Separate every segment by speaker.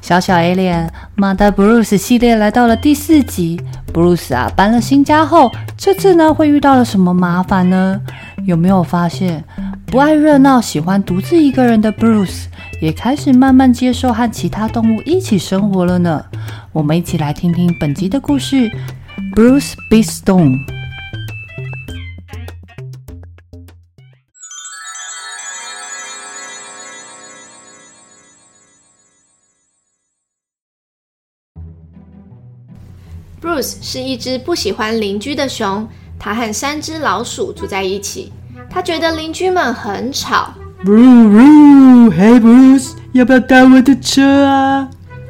Speaker 1: 小小 Alien 马达 Bruce 系列来到了第四集。Bruce 啊，搬了新家后，这次呢会遇到了什么麻烦呢？有没有发现，不爱热闹、喜欢独自一个人的 Bruce，也开始慢慢接受和其他动物一起生活了呢？我们一起来听听本集的故事：Bruce b e a Stone。
Speaker 2: Bruce 是一只不喜欢邻居的熊，他和三只老鼠住在一起。他觉得邻居们很吵。
Speaker 3: bruu hey Bruce，要不要搭我的车啊？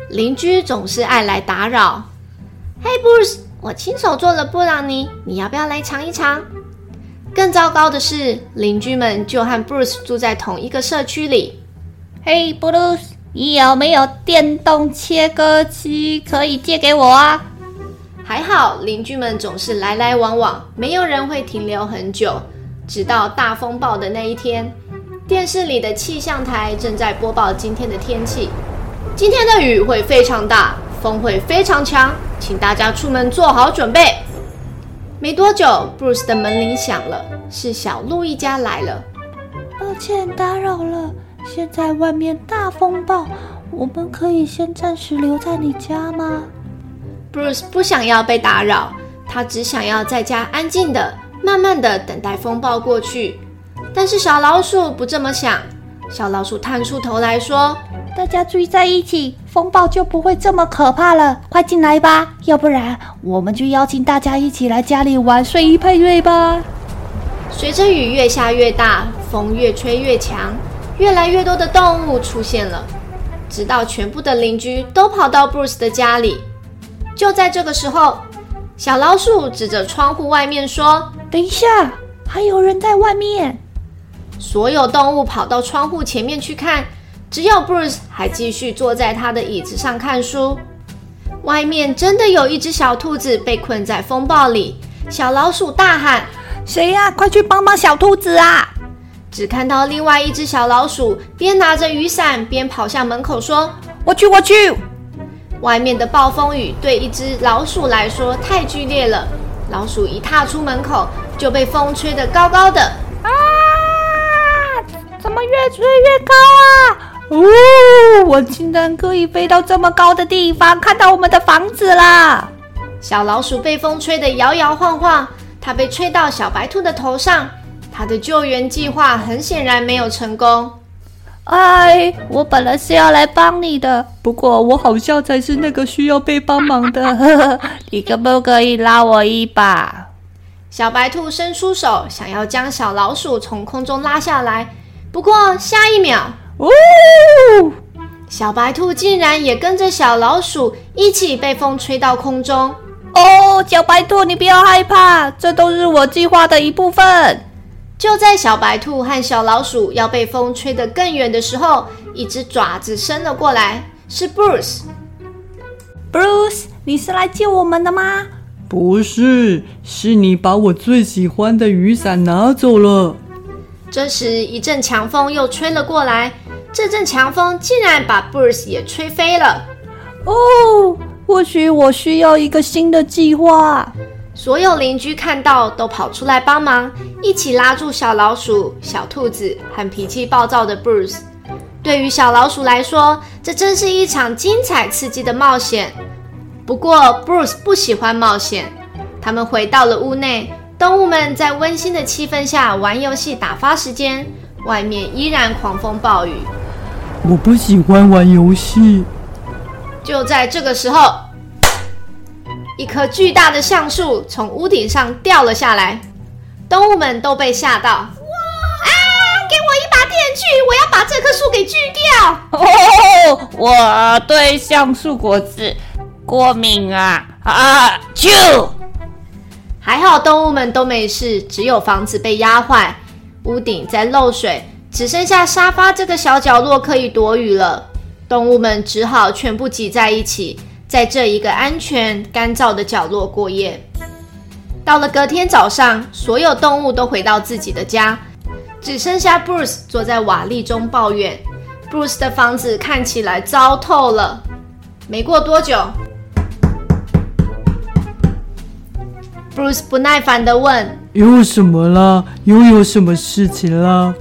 Speaker 2: 邻居总是爱来打扰。Hey Bruce，我亲手做了布朗尼，你要不要来尝一尝？更糟糕的是，邻居们就和 Bruce 住在同一个社区里。
Speaker 4: Hey Bruce，你有没有电动切割机可以借给我啊？
Speaker 2: 还好，邻居们总是来来往往，没有人会停留很久。直到大风暴的那一天，电视里的气象台正在播报今天的天气：今天的雨会非常大，风会非常强，请大家出门做好准备。没多久，Bruce 的门铃响了，是小鹿一家来了。
Speaker 4: 抱歉打扰了，现在外面大风暴，我们可以先暂时留在你家吗
Speaker 2: ？Bruce 不想要被打扰，他只想要在家安静的、慢慢的等待风暴过去。但是小老鼠不这么想，小老鼠探出头来说：“
Speaker 4: 大家聚在一起，风暴就不会这么可怕了。快进来吧，要不然我们就邀请大家一起来家里玩睡衣派对吧。”
Speaker 2: 随着雨越下越大，风越吹越强，越来越多的动物出现了，直到全部的邻居都跑到 Bruce 的家里。就在这个时候，小老鼠指着窗户外面说：“
Speaker 4: 等一下，还有人在外面。”
Speaker 2: 所有动物跑到窗户前面去看，只有 Bruce 还继续坐在他的椅子上看书。外面真的有一只小兔子被困在风暴里，小老鼠大喊：“
Speaker 4: 谁呀？快去帮帮小兔子啊！”
Speaker 2: 只看到另外一只小老鼠边拿着雨伞边跑向门口说：“
Speaker 4: 我去，我去。”
Speaker 2: 外面的暴风雨对一只老鼠来说太剧烈了，老鼠一踏出门口就被风吹得高高的。
Speaker 4: 啊！怎么越吹越高啊？哦，我竟然可以飞到这么高的地方，看到我们的房子啦。
Speaker 2: 小老鼠被风吹得摇摇晃晃，它被吹到小白兔的头上，它的救援计划很显然没有成功。
Speaker 4: 哎，我本来是要来帮你的，不过我好像才是那个需要被帮忙的。呵呵，你可不可以拉我一把？
Speaker 2: 小白兔伸出手，想要将小老鼠从空中拉下来，不过下一秒，
Speaker 4: 呜、哦，
Speaker 2: 小白兔竟然也跟着小老鼠一起被风吹到空中。
Speaker 4: 哦，小白兔，你不要害怕，这都是我计划的一部分。
Speaker 2: 就在小白兔和小老鼠要被风吹得更远的时候，一只爪子伸了过来，是 Bruce。
Speaker 4: Bruce，你是来救我们的吗？
Speaker 3: 不是，是你把我最喜欢的雨伞拿走了。
Speaker 2: 这时，一阵强风又吹了过来，这阵强风竟然把 Bruce 也吹飞了。
Speaker 4: 哦，或许我需要一个新的计划。
Speaker 2: 所有邻居看到都跑出来帮忙，一起拉住小老鼠、小兔子和脾气暴躁的 Bruce。对于小老鼠来说，这真是一场精彩刺激的冒险。不过 Bruce 不喜欢冒险。他们回到了屋内，动物们在温馨的气氛下玩游戏打发时间。外面依然狂风暴雨。
Speaker 3: 我不喜欢玩游戏。
Speaker 2: 就在这个时候。一棵巨大的橡树从屋顶上掉了下来动物们都被吓到。哇！啊！给我一把电锯，我要把这棵树给锯掉。
Speaker 4: 哦，我对橡树果子过敏啊！啊！就！
Speaker 2: 还好动物们都没事，只有房子被压坏，屋顶在漏水，只剩下沙发这个小角落可以躲雨了。动物们只好全部挤在一起，在这一个安全干燥的角落过夜。到了隔天早上，所有动物都回到自己的家，只剩下 Bruce 坐在瓦砾中抱怨：Bruce 的房子看起来糟透了。没过多久，Bruce 不耐烦的问：“
Speaker 3: 又什么了？又有什么事情了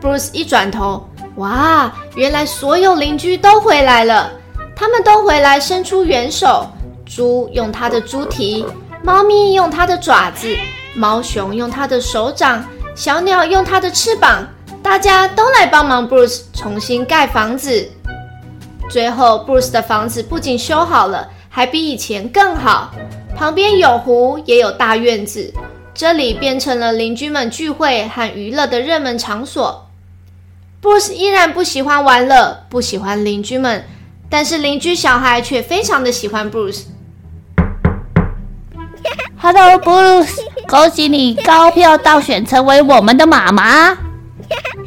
Speaker 2: ？”Bruce 一转头，哇，原来所有邻居都回来了，他们都回来伸出援手。猪用它的猪蹄。猫咪用它的爪子，猫熊用它的手掌，小鸟用它的翅膀，大家都来帮忙 Bruce 重新盖房子。最后，Bruce 的房子不仅修好了，还比以前更好。旁边有湖，也有大院子，这里变成了邻居们聚会和娱乐的热门场所。Bruce 依然不喜欢玩乐，不喜欢邻居们，但是邻居小孩却非常的喜欢 Bruce。
Speaker 4: Hello, Bruce，恭喜你高票当选成为我们的妈妈。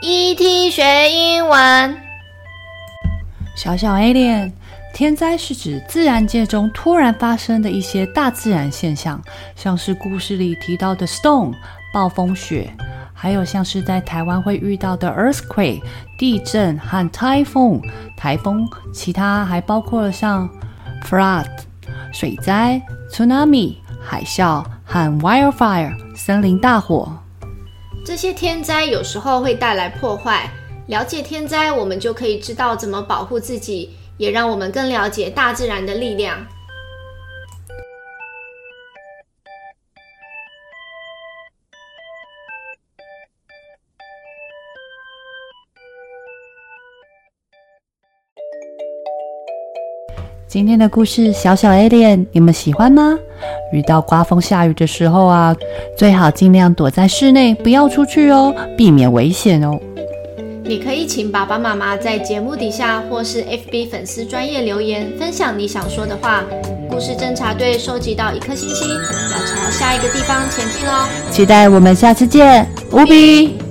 Speaker 2: ET 学英文，
Speaker 1: 小小 Alien，天灾是指自然界中突然发生的一些大自然现象，像是故事里提到的 storm 暴风雪，还有像是在台湾会遇到的 earthquake 地震和 typhoon 台风，其他还包括了像 flood 水灾、tsunami 海啸和 wildfire 森林大火。
Speaker 2: 这些天灾有时候会带来破坏，了解天灾，我们就可以知道怎么保护自己，也让我们更了解大自然的力量。
Speaker 1: 今天的故事，小小 Alien，你们喜欢吗？遇到刮风下雨的时候啊，最好尽量躲在室内，不要出去哦，避免危险哦。
Speaker 2: 你可以请爸爸妈妈在节目底下或是 FB 粉丝专业留言，分享你想说的话。故事侦查队收集到一颗星星，要朝下一个地方前进哦。
Speaker 1: 期待我们下次见，无比。